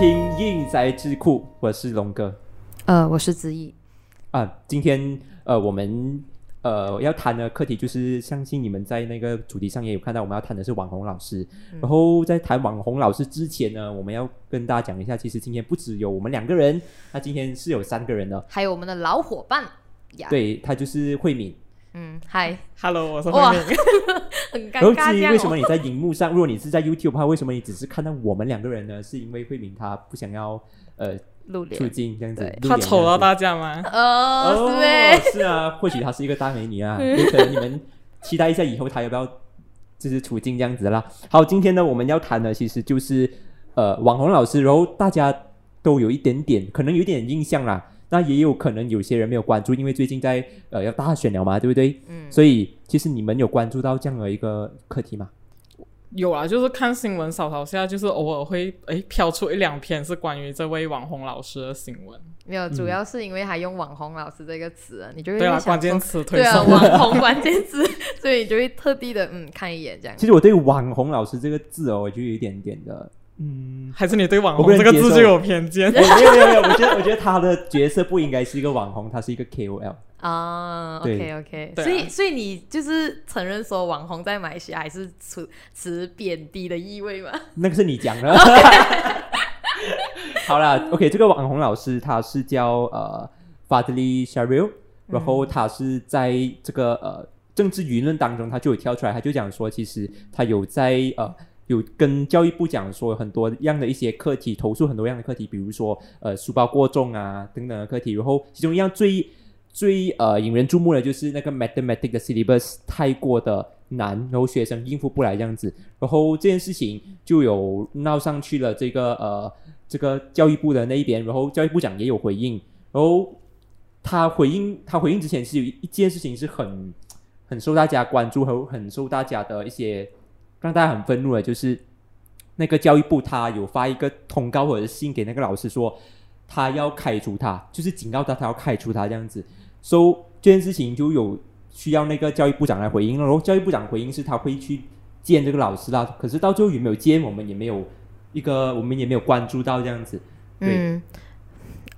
听硬宅智库，我是龙哥呃，我是子怡。啊。今天呃，我们呃要谈的课题就是，相信你们在那个主题上也有看到，我们要谈的是网红老师。然后在谈网红老师之前呢，我们要跟大家讲一下，其实今天不只有我们两个人，那今天是有三个人的。还有我们的老伙伴呀，，对他就是慧敏。嗯，嗨，Hello，我是哇慧敏。很然后尴尬这样哦。至于为什么你在荧幕上，如果你是在 YouTube 的话，为什么你只是看到我们两个人呢？是因为慧敏她不想要呃露出脸？镜这样子对，他露脸丑到大家吗？呃，哦是呗。是啊，或许她是一个大美女啊，有可能你们期待一下以后她要不要就是出镜这样子啦。好，今天呢我们要谈的其实就是呃网红老师，然后大家都有一点点可能有一点印象啦。那也有可能有些人没有关注，因为最近在呃要大选了嘛，对不对？嗯，所以其实你们有关注到这样的一个课题吗？有啊，就是看新闻扫扫下，就是偶尔会诶飘出一两篇是关于这位网红老师的新闻。没有，主要是因为他用“网红老师”这个词啊，你就会对啊，关键词推对啊，网红关键词，所以你就会特地的嗯看一眼这样。其实我对“网红老师”这个字哦，我就有一点点的，嗯，还是你对网红这个字就有偏见？哎没有没有没有，我觉得我觉得他的角色不应该是一个网红，他是一个 KOL。啊对，OK OK，所以所以你就是承认说网红在马来西亚还是持持贬低的意味吗？那个是你讲的。好啦 o k 这个网红老师他是叫呃 Fadli Sharil，然后他是在这个呃政治舆论当中，他就有跳出来，他就讲说，其实他有在呃有跟教育部讲说很多样的一些课题，投诉很多样的课题，比如说呃书包过重啊等等的课题，然后其中一样最最呃引人注目的就是那个 mathematics 的 syllabus 太过的难，然后学生应付不来这样子，然后这件事情就有闹上去了这个呃这个教育部的那一边，然后教育部长也有回应，然后他回应他回应之前是有一件事情是很很受大家关注和很受大家的一些让大家很愤怒的，就是那个教育部他有发一个通告或者信给那个老师说他要开除他，就是警告他他要开除他这样子，所、以这件事情就有需要那个教育部长来回应了，然后教育部长回应是他会去见这个老师啦，可是到最后有没有见，我们也没有一个我们也没有关注到这样子，对。嗯。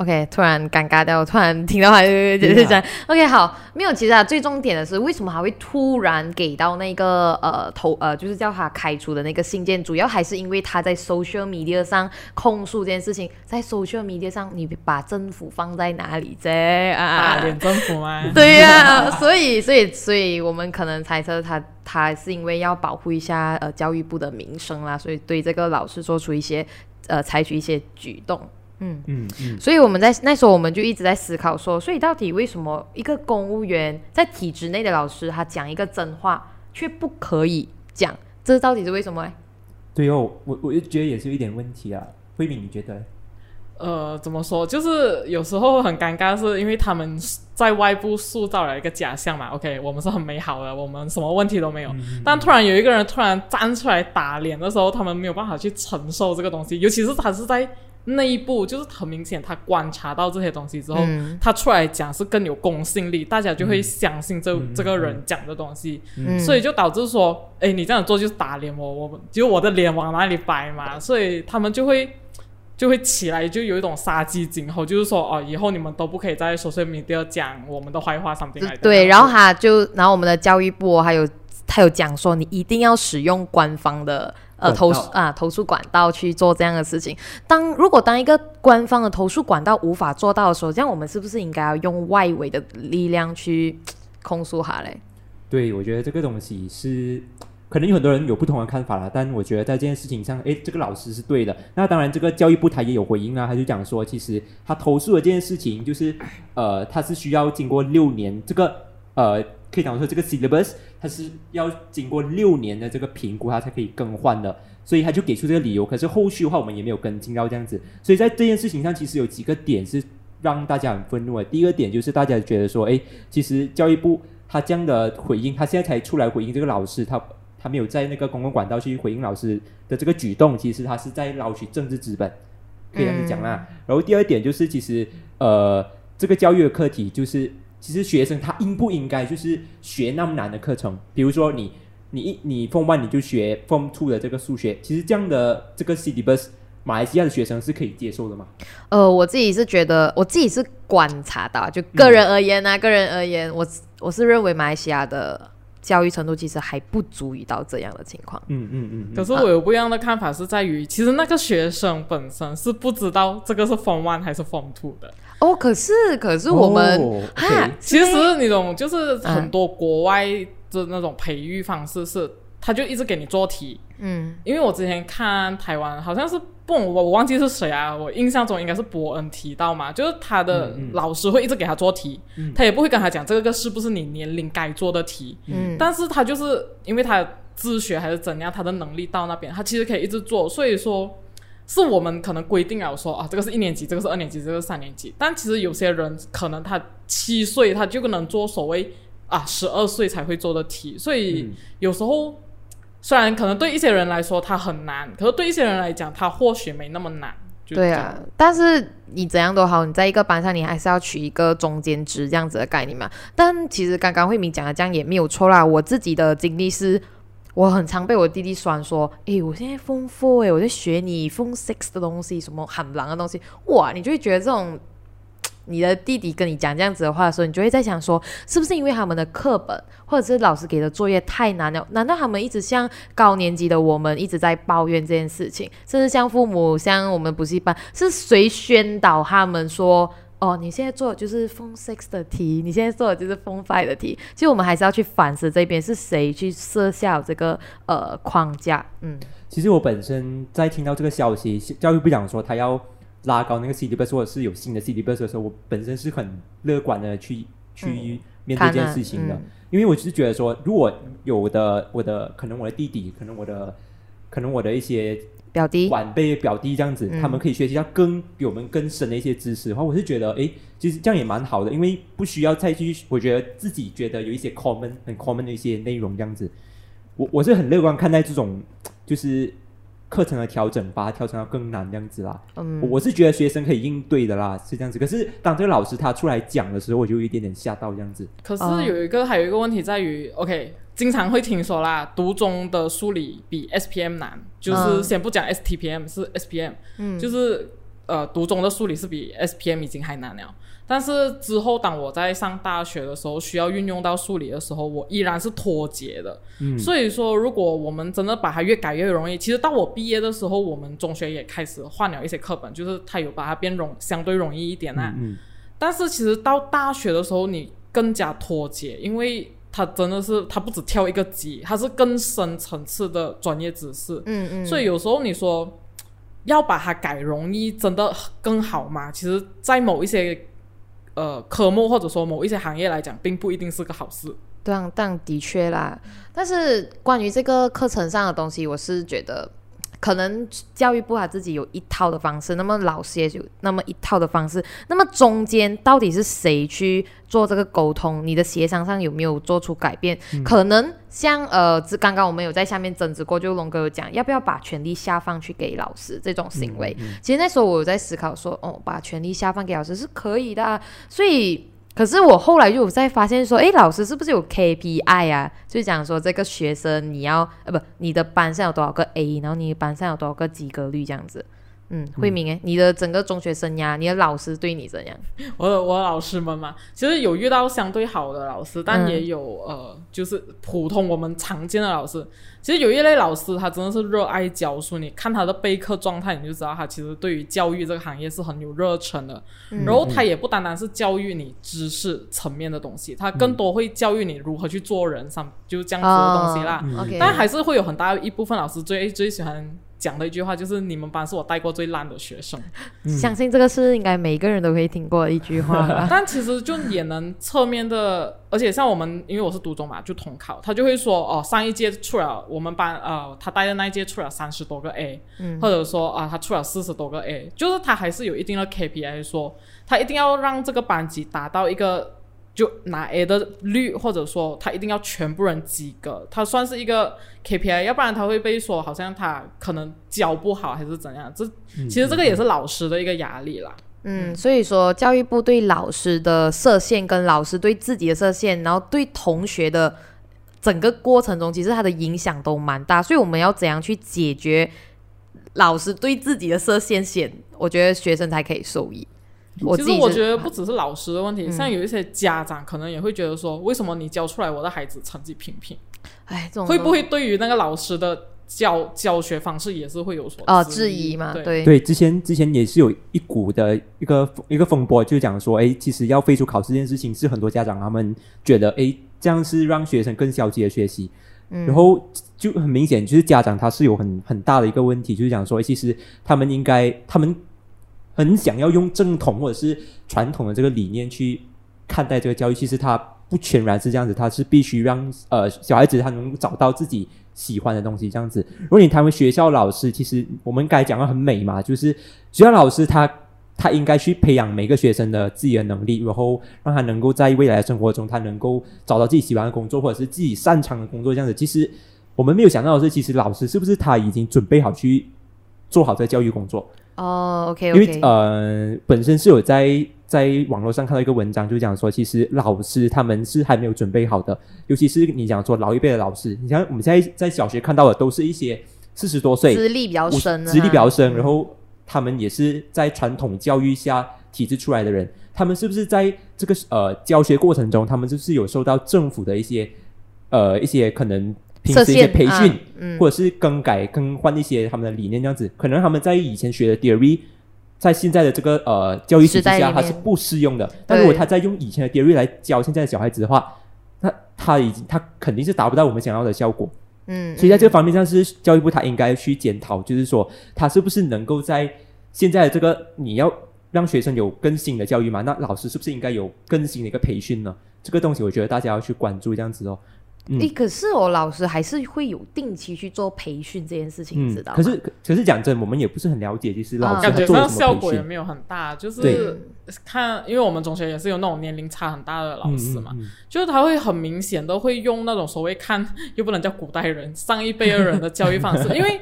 ，OK，突然尴尬掉，突然听到他就是讲，OK，好，没有，其实啊，最重点的是为什么还会突然给到那个呃投呃，就是叫他开除的那个信件，主要还是因为他在 social media 上控诉这件事情，在 social media 上你把政府放在哪里啫打啊？脸政府吗？对呀、所以所以所以我们可能猜测他他是因为要保护一下呃教育部的名声啦，所以对这个老师做出一些呃采取一些举动。嗯，嗯嗯，所以我们在那时候我们就一直在思考说，所以到底为什么一个公务员在体制内的老师，他讲一个真话却不可以讲，这到底是为什么呢？对哦，我我就觉得也是有一点问题啊。慧敏，你觉得？呃，怎么说？就是有时候很尴尬，是因为他们在外部塑造了一个假象嘛。OK，我们是很美好的，我们什么问题都没有。但突然有一个人突然站出来打脸的时候，他们没有办法去承受这个东西，尤其是他是在内部，就是很明显他观察到这些东西之后，嗯。他出来讲是更有公信力，大家就会相信这、嗯这个人讲的东西。嗯，所以就导致说，哎，你这样做就是打脸我，我就我的脸往哪里摆嘛，所以他们就会就会起来，就有一种杀鸡儆猴，就是说，哦，以后你们都不可以在 social media 讲我们的坏话，something like that 对，然后他就，然后我们的教育部还有他有讲说，你一定要使用官方的呃投诉啊投诉管道去做这样的事情。当如果当一个官方的投诉管道无法做到的时候，这样我们是不是应该要用外围的力量去控诉他嘞？对，我觉得这个东西是可能有很多人有不同的看法啦，但我觉得在这件事情上，诶，这个老师是对的。那当然，这个教育部他也有回应啊，他就讲说，其实他投诉的这件事情，就是呃，他是需要经过六年，这个呃，可以讲说这个 syllabus 它是要经过六年的这个评估，它才可以更换的。所以他就给出这个理由，可是后续的话我们也没有跟进到这样子，所以在这件事情上，其实有几个点是让大家很愤怒的。第一个点就是大家觉得说，诶，其实教育部他这样的回应，他现在才出来回应这个老师，他他没有在那个公共管道去回应老师的这个举动，其实他是在捞取政治资本，可以这样子讲啦。然后第二点就是，其实呃，这个教育的课题就是，其实学生他应不应该就是学那么难的课程？比如说你你一你 Form One 你就学 Form Two 的这个数学，其实这样的这个 syllabus 马来西亚的学生是可以接受的吗？呃，我自己是觉得，我自己是观察到，就个人而言呢、个人而言，我我是认为马来西亚的教育程度其实还不足以到这样的情况。嗯嗯嗯嗯，可是我有不一样的看法，是在于其实那个学生本身是不知道这个是 Form One 还是 Form Two 的。哦，可是可是我们哦哈其实你懂，就是嗯很多国外的那种培育方式是，他就一直给你做题。嗯。因为我之前看台湾好像是不，我我忘记是谁啊，我印象中应该是伯恩提到嘛，就是他的老师会一直给他做题，嗯。他也不会跟他讲这个是不是你年龄该做的题，嗯，但是他就是因为他自学还是怎样，他的能力到那边，他其实可以一直做，所以说是我们可能规定了说啊，这个是一年级，这个是二年级，这个是三年级，但其实有些人可能他七岁他就能做所谓啊十二岁才会做的题，所以嗯有时候虽然可能对一些人来说他很难，可是对一些人来讲，他或许没那么难。对啊，但是你怎样都好，你在一个班上，你还是要取一个中间值这样子的概念嘛。但其实刚刚慧敏讲的这样也没有错啦。我自己的经历是，我很常被我弟弟酸说：“诶，我现在 Form Four 诶，我在学你封 Six 的东西，什么很狼的东西。”哇，你就会觉得这种。你的弟弟跟你讲这样子的话的时候，你就会在想说，是不是因为他们的课本或者是老师给的作业太难了？难道他们一直像高年级的我们一直在抱怨这件事情，甚至像父母、像我们补习班，是谁宣导他们说？哦，你现在做的就是 Phone Six 的题，你现在做的就是 Phone Five 的题。其实我们还是要去反思这边是谁去设下这个呃框架。嗯其实我本身在听到这个消息，教育部长说他要拉高那个 syllabus 或者是有新的 syllabus 的时候，我本身是很乐观的去去面对这件事情的，嗯因为我只是觉得说，如果有的我的可能我的弟弟，可能我的可能我的一些表弟，晚辈表弟这样子，嗯他们可以学习到更比我们更深的一些知识的话，我是觉得，诶，其实这样也蛮好的，因为不需要再去，我觉得自己觉得有一些 common 很 common 的一些内容这样子，我我是很乐观看待这种就是课程的调整，把它调整到更难这样子啦。嗯我我是觉得学生可以应对的啦，是这样子。可是当这个老师他出来讲的时候，我就有一点点吓到这样子。可是哦有一个、还有一个问题在于，OK，经常会听说啦，读中的数理比 SPM 难，就是嗯先不讲 STPM 是 SPM，、嗯就是呃读中的数理是比 SPM 已经还难了。但是之后当我在上大学的时候，需要运用到数理的时候，我依然是脱节的。嗯，所以说，如果我们真的把它越改越容易，其实到我毕业的时候，我们中学也开始换了一些课本，就是它有把它变容相对容易一点啊。嗯但是其实到大学的时候，你更加脱节，因为它真的是它不止跳一个级，它是更深层次的专业知识。嗯嗯，所以有时候你说要把它改容易，真的更好吗？其实，在某一些呃科目或者说某一些行业来讲，并不一定是个好事。这样，但的确啦。但是关于这个课程上的东西，我是觉得，可能教育部他自己有一套的方式，那么老师也有那么一套的方式，那么中间到底是谁去做这个沟通？你的协商上有没有做出改变？可能像呃，这刚刚我们有在下面争执过，就龙哥有讲，要不要把权力下放去给老师这种行为？嗯嗯其实那时候我有在思考说，哦，把权力下放给老师是可以的啊、所以。可是我后来又有在发现说，诶，老师是不是有 KPI 啊？就讲说这个学生你要呃不，你的班上有多少个 A，然后你班上有多少个及格率这样子。嗯，慧明诶，你的整个中学生涯，你的老师对你怎样？我的我的老师们嘛，其实有遇到相对好的老师，但嗯也有、呃，就是普通我们常见的老师。其实有一类老师，他真的是热爱教书，你看他的备课状态，你就知道他其实对于教育这个行业是很有热忱的。嗯然后他也不单单是教育你知识层面的东西，他更多会教育你如何去做人上，就是这样子的东西啦。但还是会有很大一部分老师最最喜欢讲的一句话，就是你们班是我带过最烂的学生。相信这个是应该每个人都可以听过的一句话吧。但其实就也能侧面的，而且像我们，因为我是读中嘛，就统考，他就会说哦，上一届出了我们班呃，他带的那一届出了三十多个 A，、嗯或者说啊，他出了四十多个 A，就是他还是有一定的 KPI，说他一定要让这个班级达到一个就拿 A 的率，或者说他一定要全部人及格，他算是一个 KPI，要不然他会被说好像他可能教不好还是怎样，这嗯其实这个也是老师的一个压力啦。嗯，所以说教育部对老师的设限，跟老师对自己的设限，然后对同学的整个过程中，其实它的影响都蛮大。所以我们要怎样去解决老师对自己的设限先，我觉得学生才可以受益。我其实我觉得不只是老师的问题，嗯像有一些家长可能也会觉得说，为什么你教出来我的孩子成绩平平？哎，这种会不会对于那个老师的教教学方式也是会有所哦质质疑嘛？对，对对，之前之前也是有一股的一个一个风波，就讲说，哎，其实要废除考试这件事情，是很多家长他们觉得，哎，这样是让学生更消极的学习，嗯然后就很明显，就是家长他是有很很大的一个问题，就是讲说，诶其实他们应该，他们很想要用正统或者是传统的这个理念去看待这个教育，其实它不全然是这样子，它是必须让呃小孩子他能找到自己喜欢的东西这样子。如果你谈为学校老师，其实我们该讲的很美嘛，就是学校老师他。他应该去培养每个学生的自己的能力，然后让他能够在未来生活中，他能够找到自己喜欢的工作，或者是自己擅长的工作。这样子，其实我们没有想到的是，其实老师是不是他已经准备好去做好这教育工作？哦，OK 因为呃，本身是有在在网络上看到一个文章，就讲说，其实老师他们是还没有准备好的，尤其是你讲说老一辈的老师，你像我们现在在小学看到的都是一些四十多岁、资历比较深，资历比较深，嗯然后他们也是在传统教育下体制出来的人，他们是不是在这个呃教学过程中，他们就是有受到政府的一些呃一些可能平时一些培训，嗯，或者是更改更换一些他们的理念这样子，可能他们在以前学的 theory。在现在的这个呃教育体制下，它是不适用的。但如果他在用以前的 theory 来教现在的小孩子的话，那他已经他肯定是达不到我们想要的效果。嗯，所以在这方面上，是教育部他应该去检讨，就是说他是不是能够在现在的这个你要让学生有更新的教育嘛？那老师是不是应该有更新的一个培训呢？这个东西我觉得大家要去关注这样子哦。嗯诶，可是我老师还是会有定期去做培训这件事情，你知道吗？可是可可是讲真，我们也不是很了解，就是老师啊感觉他做了上效什么培训。果也没有很大，就是看，因为我们中学也是有那种年龄差很大的老师嘛，嗯嗯嗯就是他会很明显的会用那种所谓看又不能叫古代人上一辈的人的教育方式，因为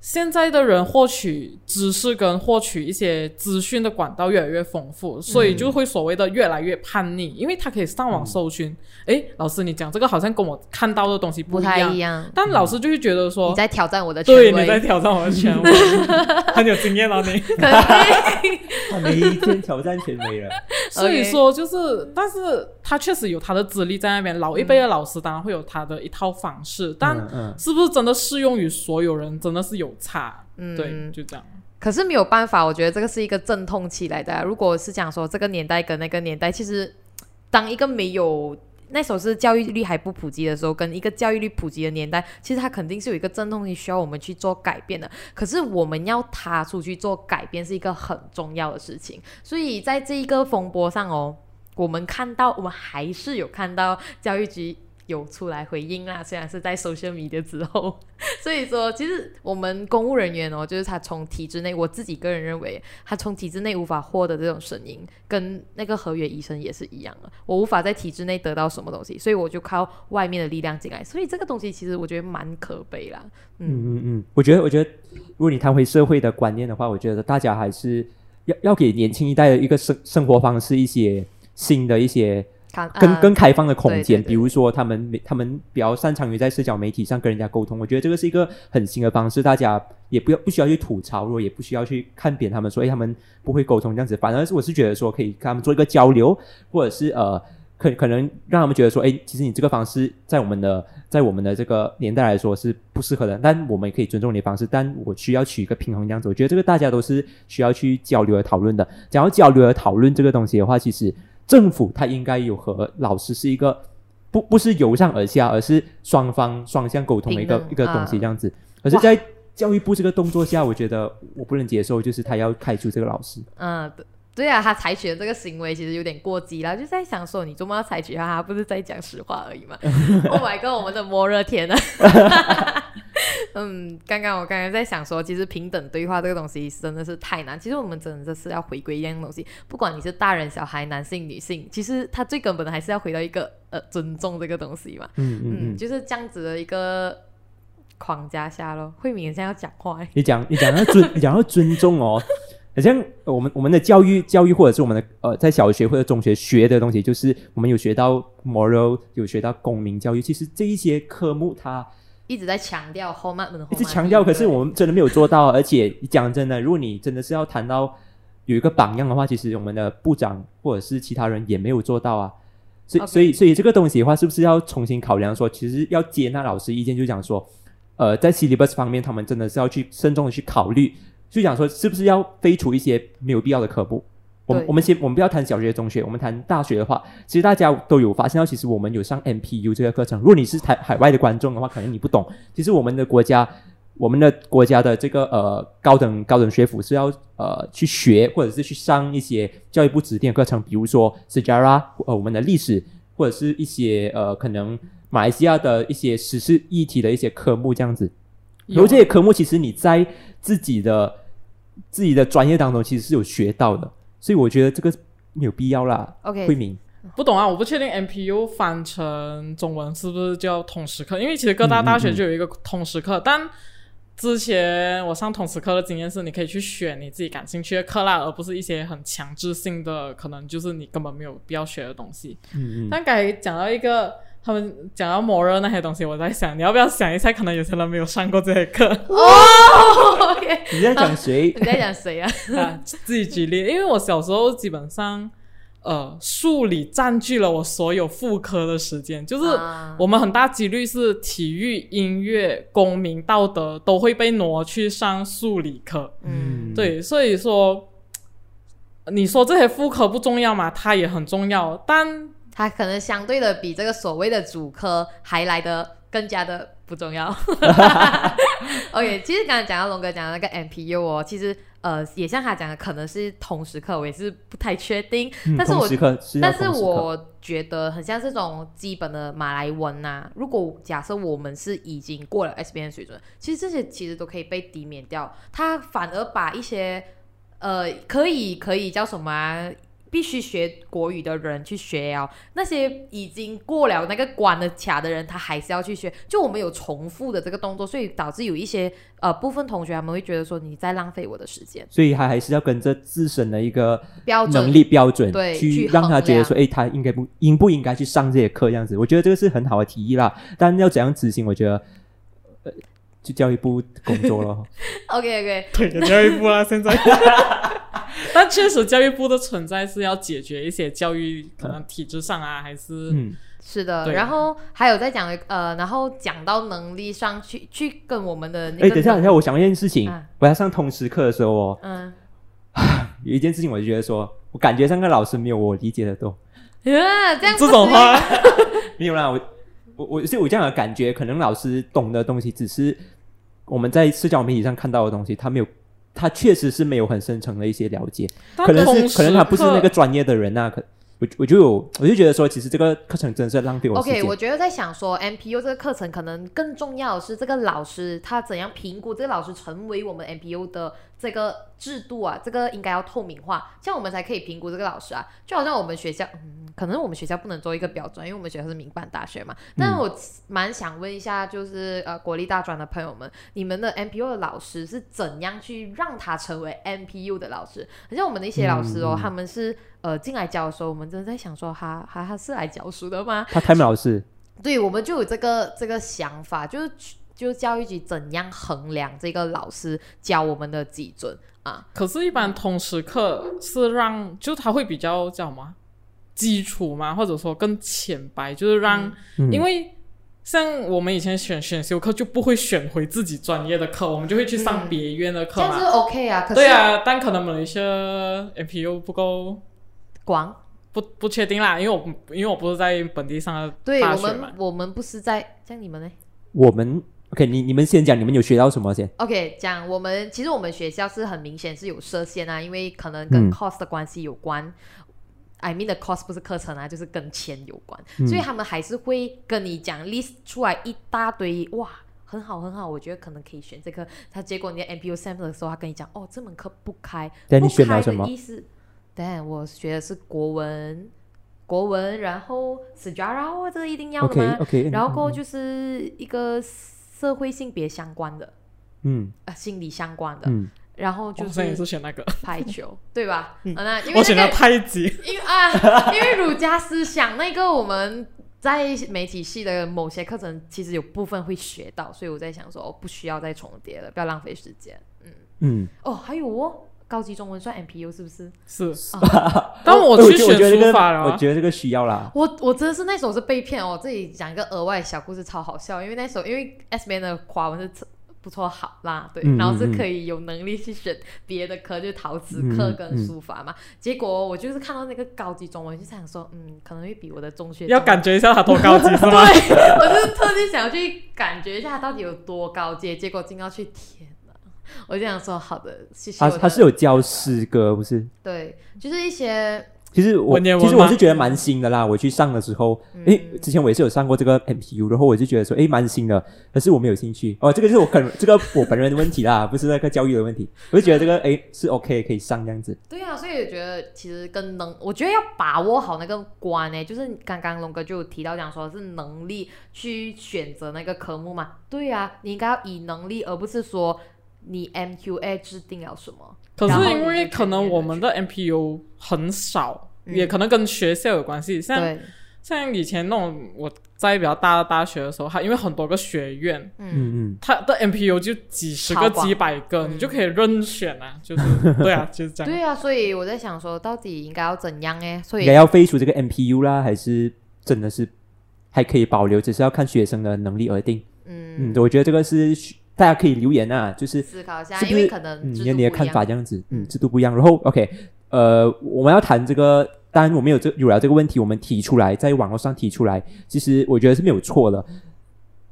现在的人获取知识跟获取一些资讯的管道越来越丰富，所以就会所谓的越来越叛逆，因为他可以上网搜寻，诶，老师你讲这个好像跟我看到的东西不一样，太一样。但老师就会觉得说你。在挑战我的权威，对，你在挑战我的权威，很有经验哦，你。可以他每一天挑战权威了。所以说就是，但是他确实有他的资历在那边。老一辈的老师当然会有他的一套方式，但嗯嗯是不是真的适用于所有人，真的是有差。嗯对，就这样。可是没有办法，我觉得这个是一个阵痛期来的啊、如果是讲说这个年代跟那个年代，其实当一个没有那时候是教育率还不普及的时候，跟一个教育率普及的年代，其实它肯定是有一个阵痛期需要我们去做改变的。可是我们要踏出去做改变是一个很重要的事情，所以在这一个风波上哦，我们看到，我们还是有看到教育局。有出来回应啦，虽然是在 social media 之后，所以说，其实我们公务人员哦，就是他从体制内，我自己个人认为，他从体制内无法获得这种声音，跟那个合约医生也是一样的。我无法在体制内得到什么东西，所以我就靠外面的力量进来。所以这个东西其实我觉得蛮可悲啦。嗯，嗯嗯，我觉得，我觉得，如果你谈回社会的观念的话，我觉得大家还是要要给年轻一代的一个生生活方式一些新的一些更啊更开放的空间，对对对比如说他们他们比较擅长于在社交媒体上跟人家沟通，我觉得这个是一个很新的方式，大家也不要不需要去吐槽，如果也不需要去看扁他们说，哎，他们不会沟通这样子，反而是我是觉得说可以跟他们做一个交流，或者是呃。可可能让他们觉得说，哎，其实你这个方式在我们的在我们的这个年代来说是不适合的，但我们也可以尊重你的方式，但我需要取一个平衡这样子。我觉得这个大家都是需要去交流和讨论的。讲到交流和讨论这个东西的话，其实政府它应该有和老师是一个不不是由上而下，而是双方双向沟通的一个一个东西啊这样子。可是，在教育部这个动作下，我觉得我不能接受，就是他要开除这个老师。嗯，对对啊，他采取的这个行为其实有点过激了，就在想说，你周末要采取他，他不是在讲实话而已嘛？Oh my god，我们的摩热天啊！嗯，刚刚我刚刚在想说，其实平等对话这个东西真的是太难。其实我们真的是要回归一样东西，不管你是大人、小孩、男性、女性，其实它最根本的还是要回到一个呃尊重这个东西嘛。嗯嗯就是这样子的一个框架下咯。慧敏现在要讲话欸，你讲你讲要尊 你讲要尊重哦，好像我们我们的教育教育或者是我们的呃在小学或者中学学的东西，就是我们有学到 moral，有学到公民教育。其实这一些科目它一直在强调 home 一直强调，可是我们真的没有做到。而且讲真的，如果你真的是要谈到有一个榜样的话，其实我们的部长或者是其他人也没有做到啊。所以，所以，所以这个东西的话，是不是要重新考量？说其实要接纳老师意见，就讲说，呃，在 syllabus 方面，他们真的是要去慎重的去考虑，就讲说是不是要废除一些没有必要的科目。我们我们先我们不要谈小学、中学，我们谈大学的话，其实大家都有发现到，其实我们有上 MPU 这个课程。如果你是台海外的观众的话，可能你不懂，其实我们的国家，我们的国家的这个呃高等高等学府是要呃去学或者是去上一些教育部指定的课程，比如说 Sejarah 呃我们的历史或者是一些呃可能马来西亚的一些时事议题的一些科目这样子。然后这些科目其实你在自己的自己的专业当中其实是有学到的。所以我觉得这个没有必要啦。OK，慧敏，不懂啊，我不确定 MPU 翻成中文是不是叫通识课，因为其实各大大学就有一个通识课，但之前我上通识课的经验是，你可以去选你自己感兴趣的课啦，而不是一些很强制性的，可能就是你根本没有必要学的东西。嗯嗯。但刚才讲到一个，他们讲到摩热那些东西，我在想，你要不要想一下，可能有些人没有上过这些课。哦，OK。你在讲谁？你在讲谁啊？啊，自己举例，因为我小时候基本上，呃，数理占据了我所有副科的时间，就是我们很大几率是体育、音乐、公民、道德都会被挪去上数理课。嗯，对，所以说，你说这些副科不重要嘛？它也很重要，但它可能相对的比这个所谓的主科还来的更加的不重要。OK，其实刚才讲到龙哥讲的那个 MPU 哦，其实呃也像他讲的，可能是同时课，我也是不太确定。但是我但是我觉得很像这种基本的马来文呐。如果假设我们是已经过了 SBN 水准，其实这些其实都可以被抵免掉。他反而把一些呃可以可以叫什么？必须学国语的人去学哦，那些已经过了那个关的卡的人，他还是要去学。就我们有重复的这个动作，所以导致有一些呃部分同学他们会觉得说你在浪费我的时间。所以他还是要跟着自身的一个标准能力标准对去让他觉得说，哎，他应该不应不应该去上这些课这样子。我觉得这个是很好的提议啦，但要怎样执行，我觉得呃，去教育部工作了。OK OK，对，教育部啊，现在。但确实，教育部的存在是要解决一些教育可能体制上啊，还是嗯，是的。然后还有在讲呃，然后讲到能力上去，去跟我们的那个。哎，等一下，等一下，我想一件事情。我要上通识课的时候哦，嗯，有一件事情，我就觉得说，我感觉上个老师没有我理解的多。啊，这样这种话 没有啦，我我我是有这样的感觉，可能老师懂的东西只是我们在社交媒体上看到的东西，他没有。他确实是没有很深层的一些了解，可能是可能他不是那个专业的人呐。可我我就有我就觉得说，其实这个课程真的是浪费我时间。OK，我觉得在想说，MPU 这个课程可能更重要的是这个老师他怎样评估这个老师成为我们 MPU 的这个制度啊，这个应该要透明化，这样我们才可以评估这个老师啊。就好像我们学校，嗯，可能我们学校不能做一个标准，因为我们学校是民办大学嘛。但是我蛮想问一下，就是呃国立大专的朋友们，你们的 MPU 的老师是怎样去让他成为 MPU 的老师？好像我们的一些老师哦，他们是呃进来教的时候，我们真的在想说，他他他是来教书的吗？他开门老师，对，我们就有这个这个想法，就是就是教育局怎样衡量这个老师教我们的基准啊？可是，一般通识课是让，就他会比较叫什么？基础嘛，或者说更浅白，就是让，因为像我们以前选选修课就不会选回自己专业的课，我们就会去上别院的课嘛。这是 OK 啊，对啊，但可能某一些 MPU 不够广，不不确定啦，因为我因为我不是在本地上的对我们我们不是在像你们呢？我们 OK，你你们先讲，你们有学到什么先？OK，讲我们其实我们学校是很明显是有设限啊，因为可能跟 cost 的关系有关。I mean the cost 不是课程啊，就是跟钱有关，所以他们还是会跟你讲 list 出来一大堆，哇，很好很好，我觉得可能可以选这个。他结果你的 MPU sample 的时候，他跟你讲，哦，这门课不开，不开的意思。对，我学的是国文，国文，然后 Sejarah 这个一定要的吗？OK，然后过后就是一个社会性别相关的，嗯，啊，心理相关的，嗯。然后就是也是选那个 排球，对吧？嗯，那因为我选了太极，因为 啊，因为儒家思想那个我们在媒体系的某些课程，其实有部分会学到，所以我在想说，哦，不需要再重叠了，不要浪费时间。嗯，嗯，哦，还有哦，高级中文算 MPU 是不是？是，啊 但我我去选觉得我觉得这个书法了啊，我觉得这个需要啦。我我真的是那时候是被骗哦，这里讲一个额外小故事，超好笑。因为那时候因为 S 边的华文是不错好啦，对，嗯然后是可以有能力去选别的科，就是陶瓷课跟嗯书法嘛。结果我就是看到那个高级中文，就想说，嗯，可能会比我的中学要感觉一下它多高级是吗？对，我就是特地想要去感觉一下它到底有多高阶，结果进到去，天哪！我就想说，好的，谢谢他。他是有教诗歌，不是？对，就是一些其实我文文其实我是觉得蛮新的啦。我去上的时候，嗯诶，之前我也是有上过这个 MPU，然后我就觉得说，诶，蛮新的，可是我没有兴趣。哦，这个是我本这个我本人的问题啦，不是那个教育的问题。我就觉得这个诶是 OK 可以上这样子。对啊，所以我觉得其实跟能，我觉得要把握好那个关呢，就是刚刚龙哥就有提到讲说是能力去选择那个科目嘛。对啊，你应该要以能力，而不是说你 MQA 制定了什么。可是因为可能我们的 MPU 很少，嗯也可能跟学校有关系。像，像以前那种我在比较大的大学的时候，它因为很多个学院，嗯，嗯嗯，它的 MPU 就几十个、几百个，嗯你就可以任选啊，就是对啊，就是这样。对啊，所以我在想说，到底应该要怎样哎？所以应该要废除这个 MPU 啦，还是真的是还可以保留，只是要看学生的能力而定。嗯嗯，我觉得这个是需大家可以留言啊，就是思考一下，是不是因为可能嗯，制你的你的看法这样子，嗯，嗯制度不一样。然后 OK，呃，我们要谈这个，当然我们有这有了这个问题，我们提出来，在网络上提出来，其实我觉得是没有错的，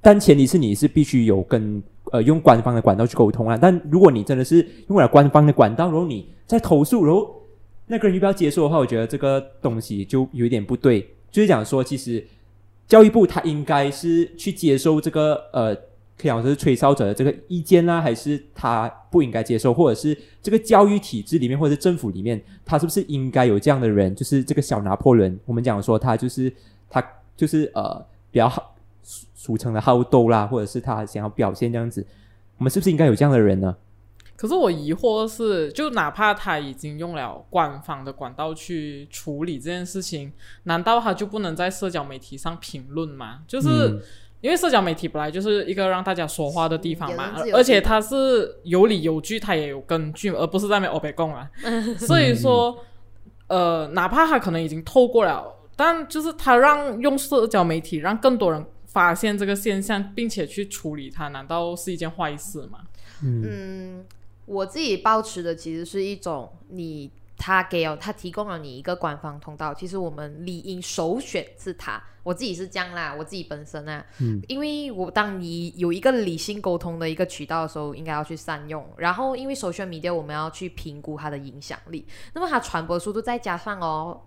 但前提是你是必须有跟呃用官方的管道去沟通啊。但如果你真的是用了官方的管道，然后你在投诉，然后那个人又不要接受的话，我觉得这个东西就有一点不对。就是讲说，其实教育部他应该是去接受这个呃，可以讲说是吹哨者的这个意见啦，还是他不应该接受，或者是这个教育体制里面或者是政府里面，他是不是应该有这样的人？就是这个小拿破仑，我们讲说他就是他就是呃比较好俗俗称的好斗啦，或者是他想要表现这样子，我们是不是应该有这样的人呢？可是我疑惑的是，就哪怕他已经用了官方的管道去处理这件事情，难道他就不能在社交媒体上评论吗？就是。嗯因为社交媒体本来就是一个让大家说话的地方嘛而且它是有理有据，它也有根据，而不是在那边欧北共啊。所以说，呃，哪怕他可能已经透过了，但就是他让用社交媒体让更多人发现这个现象，并且去处理它，难道是一件坏事吗？嗯嗯，我自己保持的其实是一种你他给了他提供了你一个官方通道，其实我们理应首选是他。我自己是这样啦，我自己本身啊，嗯因为我当你有一个理性沟通的一个渠道的时候，应该要去善用。然后因为 social media 我们要去评估它的影响力，那么它传播速度再加上哦。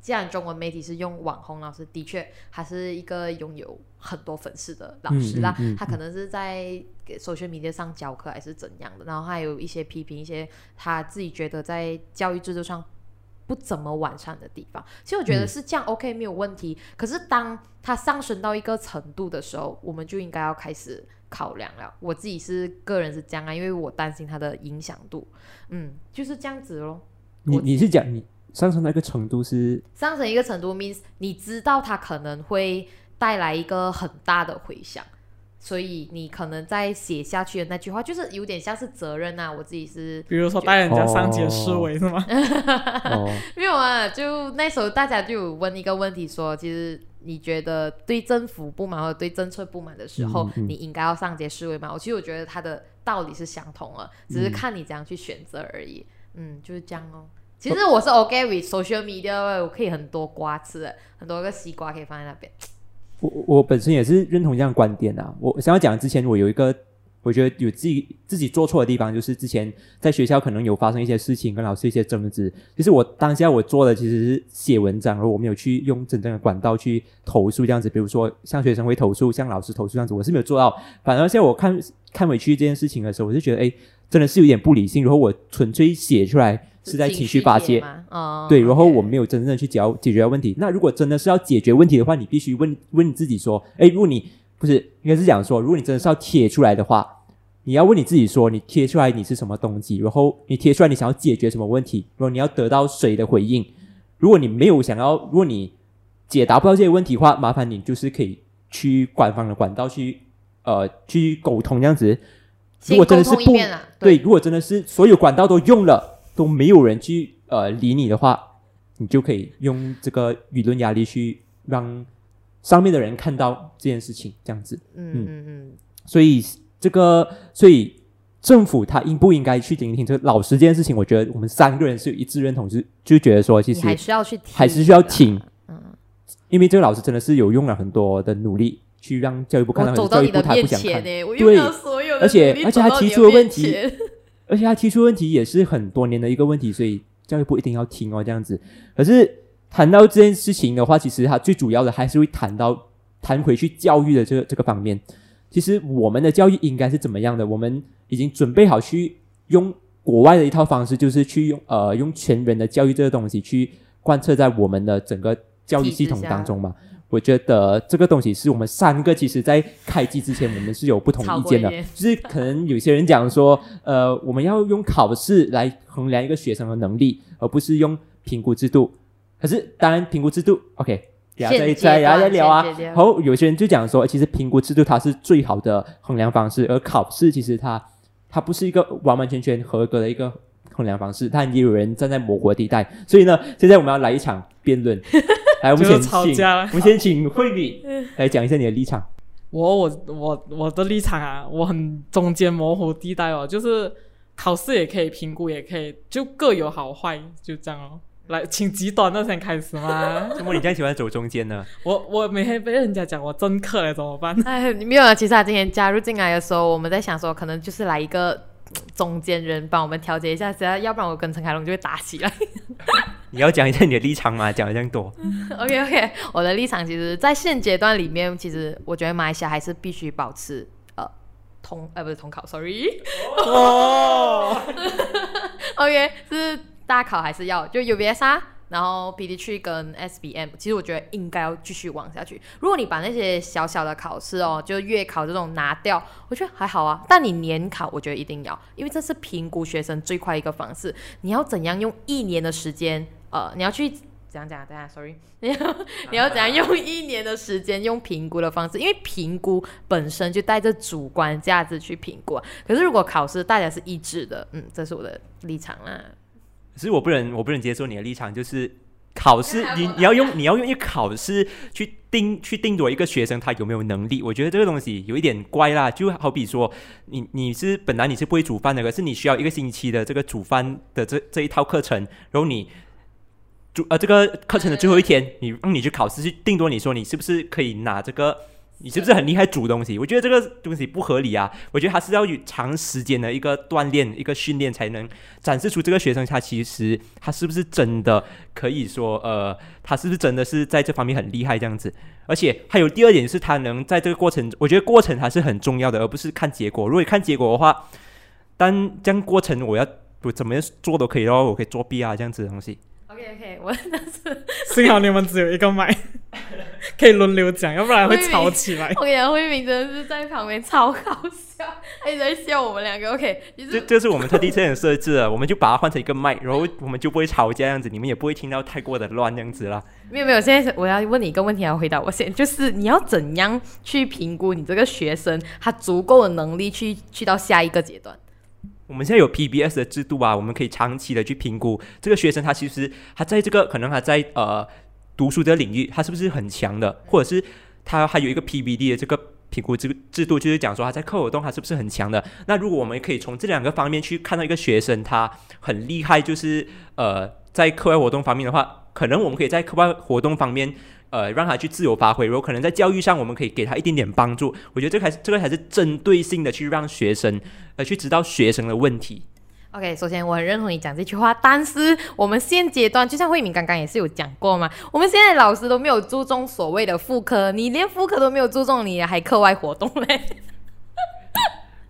既然中文媒体是用网红老师，的确还是一个拥有很多粉丝的老师啦，嗯嗯嗯他可能是在 social media 上教课还是怎样的，然后还有一些批评一些他自己觉得在教育制度上不怎么完善的地方。其实我觉得嗯是这样、OK 没有问题，可是当他上升到一个程度的时候，我们就应该要开始考量了。我自己是个人是这样啊，因为我担心它的影响度，嗯，就是这样子咯。你你是讲你上升到一个程度是上升一个程度 means 你知道它可能会带来一个很大的回响，所以你可能在写下去的那句话，就是有点像是责任啊。我自己是比如说带人家上街示威、是吗？哦，没有啊，就那时候大家就有问一个问题说，其实你觉得对政府不满或者对政策不满的时候，嗯嗯你应该要上街示威吗？我其实我觉得它的道理是相同的，只是看你怎样去选择而已。嗯，就是这样哦。其实我是 OK with social media，我可以很多瓜吃的，很多个西瓜可以放在那边。我我本身也是认同这样观点啊。我想要讲之前，我有一个我觉得有自己自己做错的地方，就是之前在学校可能有发生一些事情，跟老师一些争执。其实我当下我做的其实是写文章，然后我没有去用真正的管道去投诉这样子。比如说像学生会投诉，向老师投诉这样子，我是没有做到。反而现在我看看回去这件事情的时候，我就觉得哎，真的是有点不理性。然后我纯粹写出来是在情绪发泄。嘛，哦，对，然后我没有真正的去解解决问题。那如果真的是要解决问题的话，你必须问问你自己说，哎，如果你不是应该是讲说，如果你真的是要贴出来的话，你要问你自己说，你贴出来你是什么东西，然后你贴出来你想要解决什么问题，然后你要得到谁的回应。如果你没有想要，如果你解答不到这些问题的话，麻烦你就是可以去官方的管道去呃去沟通这样子。如果真的是不对，如果真的是所有管道都用了，都没有人去呃理你的话，你就可以用这个舆论压力去让上面的人看到这件事情，这样子。嗯嗯。嗯，所以这个，所以政府他应不应该去聆听这个老师这件事情？我觉得我们三个人是有一致认同，就是就觉得说，其实你还需要去听，还是需要听，嗯，因为这个老师真的是有用了很多的努力去让教育部看到，可是我走到你的教育部他不想看，对而且而且他提出的问题而且他提出问题也是很多年的一个问题，所以教育部一定要听哦，这样子。可是谈到这件事情的话，其实他最主要的还是会谈到谈回去教育的这个这个方面。其实我们的教育应该是怎么样的？我们已经准备好去用国外的一套方式，就是去用呃用全人的教育这个东西去贯彻在我们的整个教育系统当中嘛。我觉得这个东西是我们三个其实在开机之前我们是有不同意见的就是可能有些人讲说，呃，我们要用考试来衡量一个学生的能力，而不是用评估制度。可是当然评估制度，OK，等下再再然后再聊啊。然后有些人就讲说，其实评估制度它是最好的衡量方式，而考试其实它它不是一个完完全全合格的一个衡量方式，但也有人站在模糊的地带。所以呢，现在我们要来一场辩论。来，我们先请吵架了我们先请慧敏来讲一下你的立场。我我我我的立场啊，我很中间模糊地带哦，就是考试也可以评估，也可以就各有好坏，就这样哦。来，请极端的先开始嘛。怎么你这样喜欢走中间呢？我我每天被人家讲我政客了，怎么办？哎，没有啊。其实他今天加入进来的时候，我们在想说，可能就是来一个嗯中间人帮我们调节一下，只要要不然我跟陈凯龙就会打起来。你要讲一下你的立场吗？讲的这样多。OK OK，我的立场其实，在现阶段里面，其实我觉得马来西亚还是必须保持呃通呃不是通考，sorry，哦，OK 是大考还是要就 UBS 啊，然后 PD 跟 SBM，其实我觉得应该要继续往下去。如果你把那些小小的考试哦，就月考这种拿掉，我觉得还好啊。但你年考，我觉得一定要，因为这是评估学生最快一个方式。你要怎样用一年的时间，呃，你要去。怎样讲？等下，sorry，你要 你要怎样用一年的时间用评估的方式？因为评估本身就带着主观价值去评估。可是如果考试大家是一致的，嗯，这是我的立场啦。可是我不能，我不能接受你的立场，就是考试，你你要用 你要用一个考试去定去定夺一个学生他有没有能力，我觉得这个东西有一点怪啦。就好比说，你你是本来你是不会煮饭的，可是你需要一个星期的这个煮饭的这这一套课程，然后你。煮呃，这个课程的最后一天，你让你去考试去定夺，你说你是不是可以拿这个？你是不是很厉害煮东西？我觉得这个东西不合理啊！我觉得他是要有长时间的一个锻炼、一个训练，才能展示出这个学生他其实他是不是真的可以说呃，他是不是真的是在这方面很厉害这样子。而且还有第二点是，他能在这个过程，我觉得过程还是很重要的，而不是看结果。如果看结果的话，但这样过程我要我怎么样做都可以咯，我可以作弊啊这样子的东西。OK OK，我但是幸好你们只有一个麦，可以轮流讲，要不然会吵起来。我跟你讲，慧敏真的是在旁边超搞笑，他一直在笑我们两个。OK，其这实这是我们特地这样设置的，我们就把它换成一个麦，然后我们就不会吵架这样子，你们也不会听到太过的乱这样子啦。没有没有，现在是我要问你一个问题，要回答我先，就是你要怎样去评估你这个学生他足够的能力去去到下一个阶段？我们现在有 PBS 的制度啊，我们可以长期的去评估这个学生，他其实他在这个可能他在呃读书的领域，他是不是很强的，或者是他还有一个 PBD 的这个评估制制度，就是讲说他在课活动他是不是很强的。那如果我们可以从这两个方面去看到一个学生他很厉害，就是呃在课外活动方面的话，可能我们可以在课外活动方面。呃，让他去自由发挥，然后可能在教育上，我们可以给他一点点帮助。我觉得这个还是这个才是针对性的去让学生，呃，去知道学生的问题。OK，首先我很认同你讲这句话，但是我们现阶段就像慧敏刚刚也是有讲过嘛，我们现在老师都没有注重所谓的副科，你连副科都没有注重，你还课外活动嘞？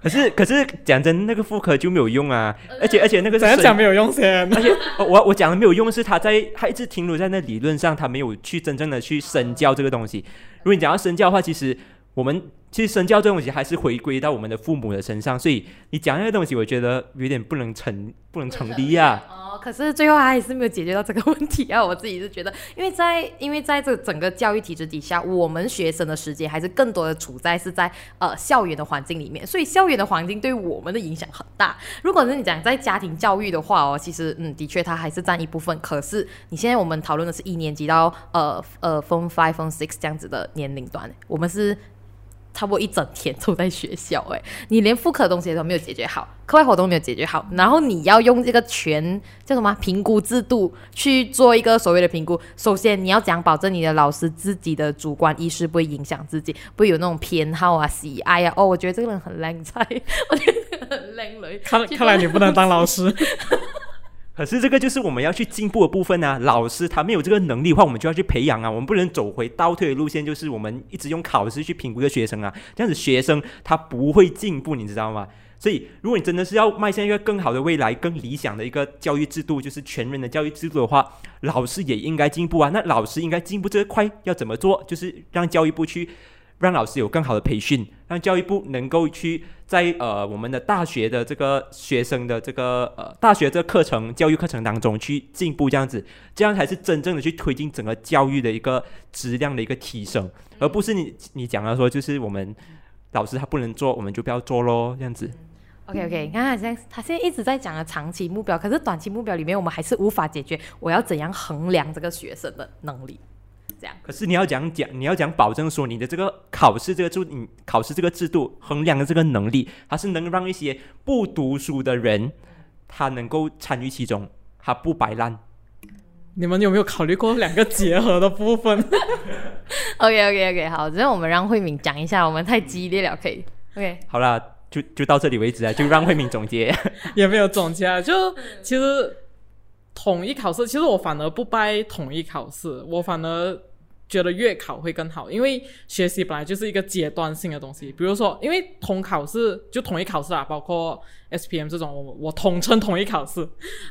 可是可是讲真，那个副科就没有用啊，而且而且那个是怎样讲没有用先？而且我我我讲的没有用是他在他一直停留在那理论上，他没有去真正的去深教这个东西。如果你讲要深教的话，其实我们其实身教这东西还是回归到我们的父母的身上，所以你讲那个东西，我觉得有点不能成不能成立呀、哦，可是最后还是没有解决到这个问题啊！我自己是觉得，因为在因为在这整个教育体制底下，我们学生的时间还是更多的处在是在呃校园的环境里面，所以校园的环境对我们的影响很大。如果是你讲在家庭教育的话哦，其实嗯，的确它还是占一部分。可是你现在我们讨论的是一年级到呃呃 Form Five、Form Six 这样子的年龄段，我们是。差不多一整天都在学校、哎，你连复课的东西都没有解决好，课外活动没有解决好，然后你要用这个全叫什么评估制度去做一个所谓的评估。首先，你要讲保证你的老师自己的主观意识不会影响自己，不会有那种偏好啊、喜爱啊。哦，我觉得这个人很靓仔，我觉得很靓女。看看来你不能当老师。可是这个就是我们要去进步的部分啊！老师他没有这个能力的话，我们就要去培养啊！我们不能走回倒退的路线，就是我们一直用考试去评估一个学生啊，这样子学生他不会进步，你知道吗？所以，如果你真的是要迈向一个更好的未来、更理想的一个教育制度，就是全人的教育制度的话，老师也应该进步啊！那老师应该进步这块要怎么做？就是让教育部去让老师有更好的培训，让教育部能够去在呃我们的大学的这个学生的这个呃大学这个课程教育课程当中去进步，这样子，这样才是真正的去推进整个教育的一个质量的一个提升，而不是你你讲的说就是我们老师他不能做，我们就不要做咯，这样子。OK OK，你看他现在他现在一直在讲的长期目标，可是短期目标里面我们还是无法解决我要怎样衡量这个学生的能力。这样，可是你要讲讲，你要讲保证说你的这个考试这个制，你考试这个制度衡量的这个能力，它是能让一些不读书的人，他能够参与其中，他不摆烂。你们有没有考虑过两个结合的部分？OK OK OK，好，这样我们让慧敏讲一下，我们太激烈了，可以 OK。好了，就就到这里为止啊，就让慧敏总结。也没有总结啊，就其实统一考试，其实我反而不掰统一考试，我反而觉得月考会更好，因为学习本来就是一个阶段性的东西。比如说，因为统考试就统一考试啊，包括 SPM 这种，我我统称统一考试，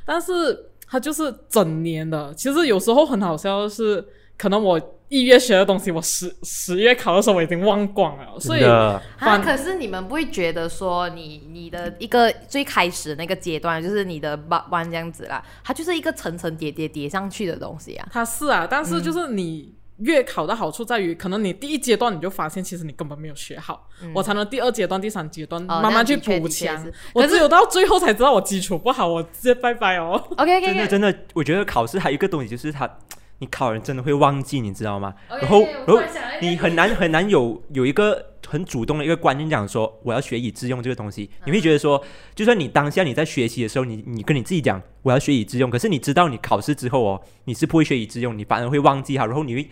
但是它就是整年的。其实有时候很好笑的是，可能我一月学的东西，我十十月考的时候我已经忘光了，所以啊，可是你们不会觉得说你你的一个最开始那个阶段，就是你的弯弯这样子啦，它就是一个层层叠叠叠上去的东西啊。它是啊，但是就是你月考的好处在于，可能你第一阶段你就发现，其实你根本没有学好，我才能第二阶段、第三阶段哦慢慢去补强。我只有到最后才知道我基础不好，我直接拜拜哦。OK 真的真的，我觉得考试还有一个东西就是它，你考人真的会忘记，你知道吗？然后然后你很难很难有有一个很主动的一个观念，讲说我要学以致用这个东西。你会觉得说，就算你当下你在学习的时候，你你跟你自己讲我要学以致用，可是你知道你考试之后哦，你是不会学以致用，你反而会忘记哈，然后你会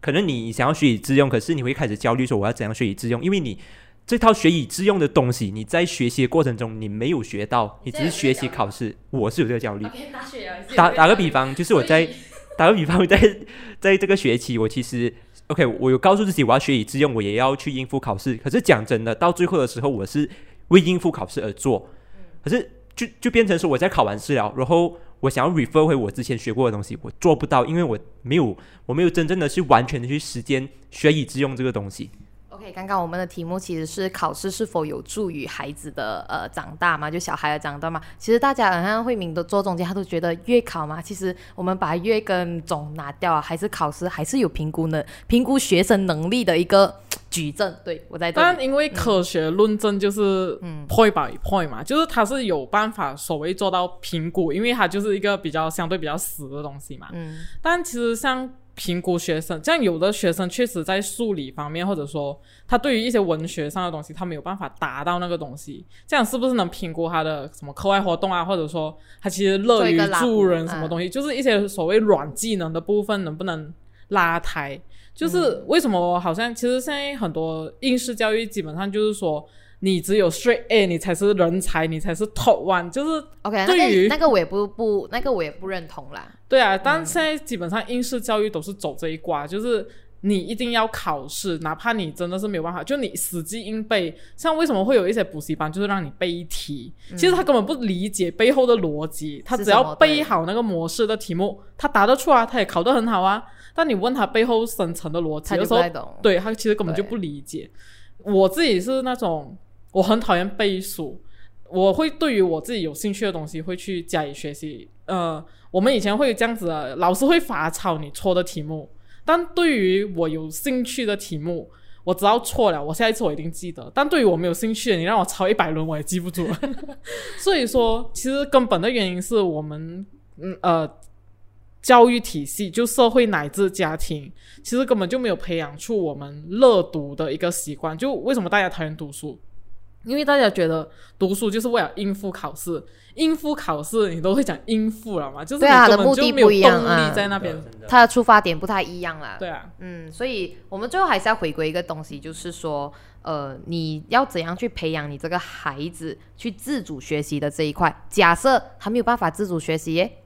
可能你想要学以致用，可是你会开始焦虑说我要怎样学以致用，因为你。这套学以致用的东西，你在学习的过程中你没有学到，你只是学习考试。我是有这个焦虑。打打个比方，就是我在打个比方，在在这个学期，我其实 OK，我有告诉自己我要学以致用，我也要去应付考试。可是讲真的，到最后的时候，我是为应付考试而做。可是就就变成说，我在考完试了，然后我想要 refer 回我之前学过的东西，我做不到，因为我没有我没有真正的去完全的去实践学以致用这个东西。OK，刚刚我们的题目其实是考试是否有助于孩子的呃长大嘛？就小孩的长大嘛？其实大家好像慧敏的做总结，他都觉得月考嘛，其实我们把月跟总拿掉啊，还是考试还是有评估的，评估学生能力的一个举证。对我在这里，但因为科学论证就是嗯 point by point 嘛，就是它是有办法所谓做到评估，因为它就是一个比较相对比较死的东西嘛。嗯，但其实像评估学生，这样有的学生确实在数理方面，或者说他对于一些文学上的东西，他没有办法达到那个东西，这样是不是能评估他的什么课外活动啊，或者说他其实乐于助人什么东西，就是一些所谓软技能的部分能不能拉抬？就是为什么好像其实现在很多应试教育基本上就是说。你只有 straight A，你才是人才，你才是 top one，就是 OK，对于个那个我也不不那个我也不认同啦。对啊，但现在基本上应试教育都是走这一挂，就是你一定要考试，哪怕你真的是没有办法，就你死记硬背。像为什么会有一些补习班，就是让你背题，其实他根本不理解背后的逻辑，他只要背好那个模式的题目，他答得出啊，他也考得很好啊。但你问他背后深层的逻辑，他就有时候。对他其实根本就不理解。我自己是那种我很讨厌背书，我会对于我自己有兴趣的东西会去加以学习。呃，我们以前会有这样子的，老师会罚抄你错的题目，但对于我有兴趣的题目，我知道错了，我下一次我一定记得。但对于我没有兴趣的，你让我抄一百轮我也记不住。所以说，其实根本的原因是我们，嗯呃。教育体系就社会乃至家庭，其实根本就没有培养出我们乐读的一个习惯。就为什么大家讨厌读书？因为大家觉得读书就是为了应付考试，应付考试你都会讲应付了嘛？就是对啊，你的目的根本就没有不一样动啊力在那边。他的出发点不太一样啦。对啊，嗯，所以我们最后还是要回归一个东西，就是说，呃，你要怎样去培养你这个孩子去自主学习的这一块？假设他没有办法自主学习耶，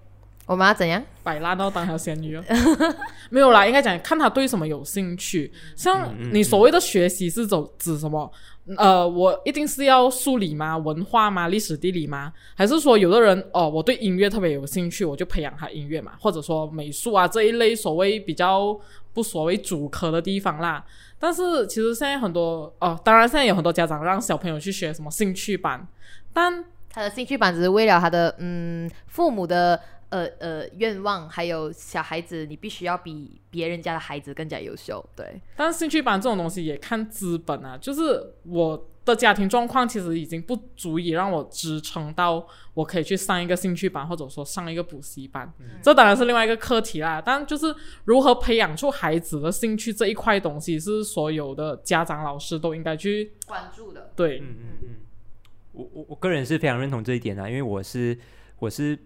我们要怎样？摆烂到当条咸鱼哦。没有啦，应该讲看他对什么有兴趣。像你所谓的学习是走指什么？呃，我一定是要数理吗？文化吗？历史地理吗？还是说有的人哦，我对音乐特别有兴趣，我就培养他音乐嘛？或者说美术啊这一类所谓比较不所谓主科的地方啦。但是其实现在很多哦，当然现在有很多家长让小朋友去学什么兴趣班，但他的兴趣班只是为了他的嗯父母的呃呃愿望，还有小孩子，你必须要比别人家的孩子更加优秀。对，但是兴趣班这种东西也看资本啊，就是我的家庭状况其实已经不足以让我支撑到我可以去上一个兴趣班，或者说上一个补习班。这当然是另外一个课题啦。但就是如何培养出孩子的兴趣这一块东西，是所有的家长老师都应该去关注的。对。嗯嗯嗯，我我我个人是非常认同这一点啊，因为我是我是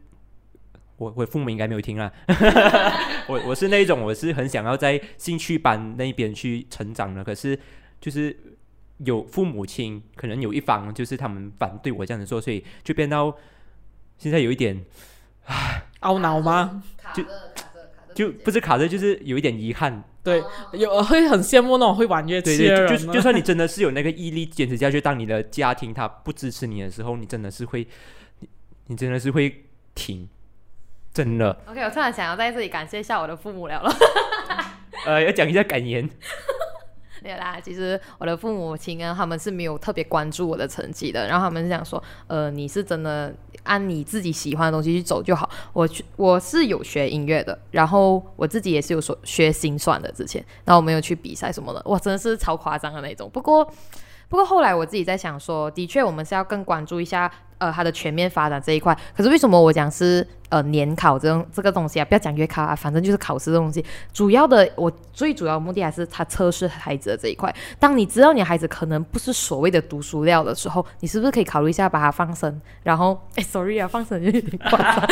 我我父母应该没有听啦，我我是那一种我是很想要在兴趣班那边去成长的，可是就是有父母亲可能有一方就是他们反对我这样子做，所以就变到现在有一点懊恼吗？就卡着卡着卡着就不是卡着，就是有一点遗憾。对，哦有会很羡慕那种会玩乐对对，器的人呢就就就算你真的是有那个毅力坚持下去，当你的家庭他不支持你的时候，你真的是会，你你真的是会停，真的。OK，我突然想要在这里感谢一下我的父母了了。呃，要讲一下感言。没有啦，其实我的父母亲啊，他们是没有特别关注我的成绩的，然后他们是想说，呃，你是真的按你自己喜欢的东西去走就好。我去我是有学音乐的，然后我自己也是有所学心算的，之前，然后我没有去比赛什么的，哇，真的是超夸张的那种。不过，不过后来我自己在想说，的确我们是要更关注一下，呃，它的全面发展这一块。可是为什么我讲是呃年考这种这个东西啊？不要讲月考啊，反正就是考试这东西。主要的，我最主要的目的还是他测试孩子的这一块。当你知道你孩子可能不是所谓的读书料的时候，你是不是可以考虑一下把他放生？然后，哎，sorry 啊，放生有点夸张，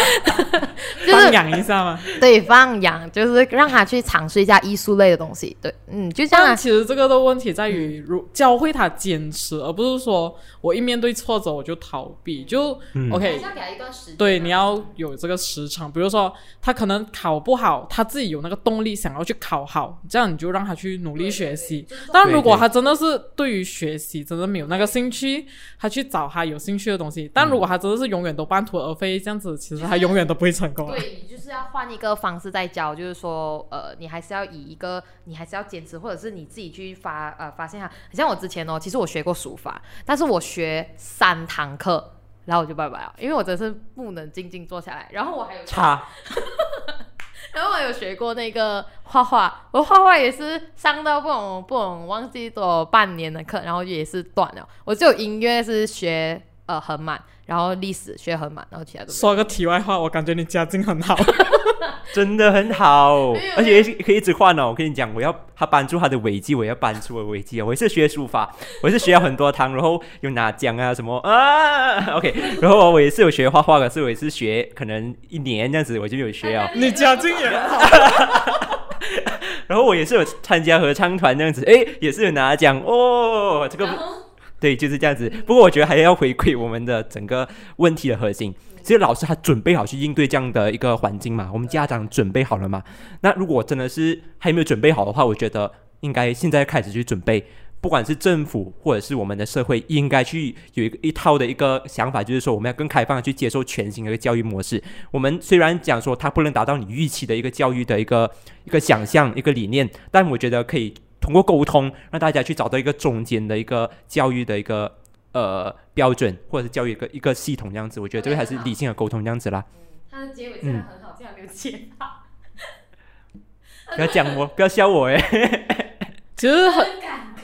就是放养一下嘛。对放养，就是让他去尝试一下艺术类的东西。对，嗯，就这样啊。其实这个的问题在于，如教会他坚持，而不是说我一面对挫折我就逃避。就、嗯 OK，要给他一段时。对，你要有这个时长。比如说他可能考不好，他自己有那个动力想要去考好，这样你就让他去努力学习。但如果他真的是对于学习真的没有那个兴趣，他去找他有兴趣的东西。但如果他真的是永远都半途而废，这样子其实他永远都不会成功啊。对你就是要换一个方式再教，就是说，呃，你还是要以一个，你还是要坚持，或者是你自己去发，呃，发现它。很像我之前哦，其实我学过书法，但是我学三堂课，然后我就拜拜了，因为我真是不能静静坐下来。然后我还有差，然后我有学过那个画画，我画画也是上到不懂不懂忘记多半年的课，然后也是断了。我只有音乐是学呃很满，然后历史学很满，然后其他都。说个题外话，我感觉你家境很好。真的很好而且可以一直换哦。我跟你讲，我要他搬出他的违纪，我要搬出我的违纪啊。我也是学书法，我也是学了很多堂，然后有拿奖啊什么啊。OK，然后我也是有学画画，可是我也是学可能一年这样子，我就有学哦。你家境也很好。然后我也是有参加合唱团这样子，诶，也是有拿奖哦。这个对，就是这样子。不过我觉得还要回馈我们的整个问题的核心。其实老师他准备好去应对这样的一个环境嘛？我们家长准备好了嘛？那如果真的是还没有准备好的话，我觉得应该现在开始去准备。不管是政府或者是我们的社会，应该去有一个一套的一个想法，就是说我们要更开放的去接受全新的一个教育模式。我们虽然讲说它不能达到你预期的一个教育的一个一个想象、一个理念，但我觉得可以通过沟通让大家去找到一个中间的一个教育的一个呃标准，或者是教育一个一个系统这样子。我觉得这个还是理性的沟通这样子啦。他的结尾真的很好，这样没有接到，不要讲我，不要笑我哎。其实很很感慨。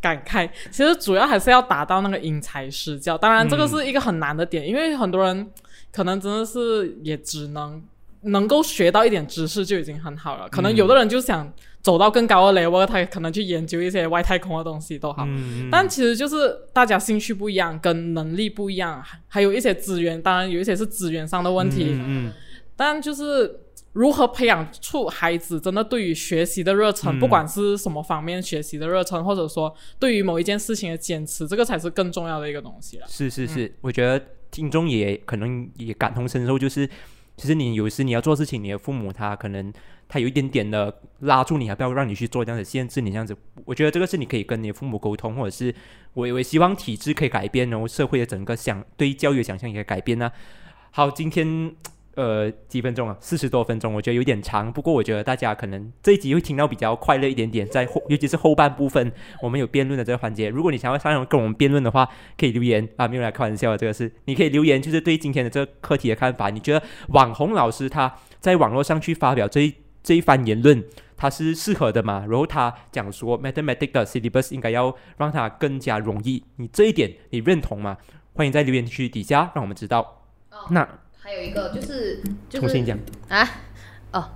感慨，其实主要还是要达到那个因材施教。当然，这个嗯是一个很难的点，因为很多人可能真的是也只能能够学到一点知识就已经很好了。可能有的人就想走到更高的 level，他可能去研究一些外太空的东西都好。嗯，但其实就是大家兴趣不一样，跟能力不一样，还还有一些资源，当然有一些是资源上的问题。嗯嗯但就是如何培养出孩子真的对于学习的热忱，嗯不管是什么方面学习的热忱，或者说对于某一件事情的坚持，这个才是更重要的一个东西了。是是是，我觉得听众也可能也感同身受，就是其实你有时你要做事情，你的父母他可能他有一点点的拉住你，还不要让你去做这样子，限制你这样子。我觉得这个是你可以跟你的父母沟通，或者是我我也希望体制可以改变，然后社会的整个想对教育的想象也可以改变呢、好，今天。呃，几分钟啊，四十多分钟，我觉得有点长。不过我觉得大家可能这一集会听到比较快乐一点点，在后，尤其是后半部分，我们有辩论的这个环节。如果你想要上来跟我们辩论的话，可以留言啊，没有来开玩笑的，这个是你可以留言，就是对今天的这个课题的看法。你觉得网红老师他在网络上去发表这一这一番言论，他是适合的吗？然后他讲说 mathematics 的 syllabus 应该要让他更加容易，你这一点你认同吗？欢迎在留言区底下让我们知道。哦那还有一个就是就是重新讲，啊，哦，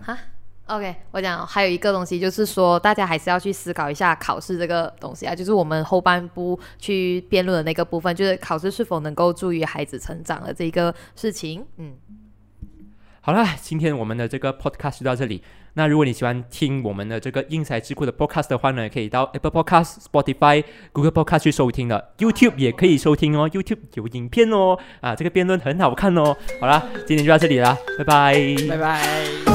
哈，OK，我讲还有一个东西就是说，大家还是要去思考一下考试这个东西啊，就是我们后半部去辩论的那个部分，就是考试是否能够助于孩子成长的这个事情。嗯，好了，今天我们的这个 podcast 就到这里。那如果你喜欢听我们的这个英才智库的 podcast 的话呢，可以到 Apple Podcast、Spotify、Google Podcast 去收听的，YouTube 也可以收听哦，YouTube 有影片哦，啊，这个辩论很好看哦。好啦，今天就到这里啦，拜拜。拜拜。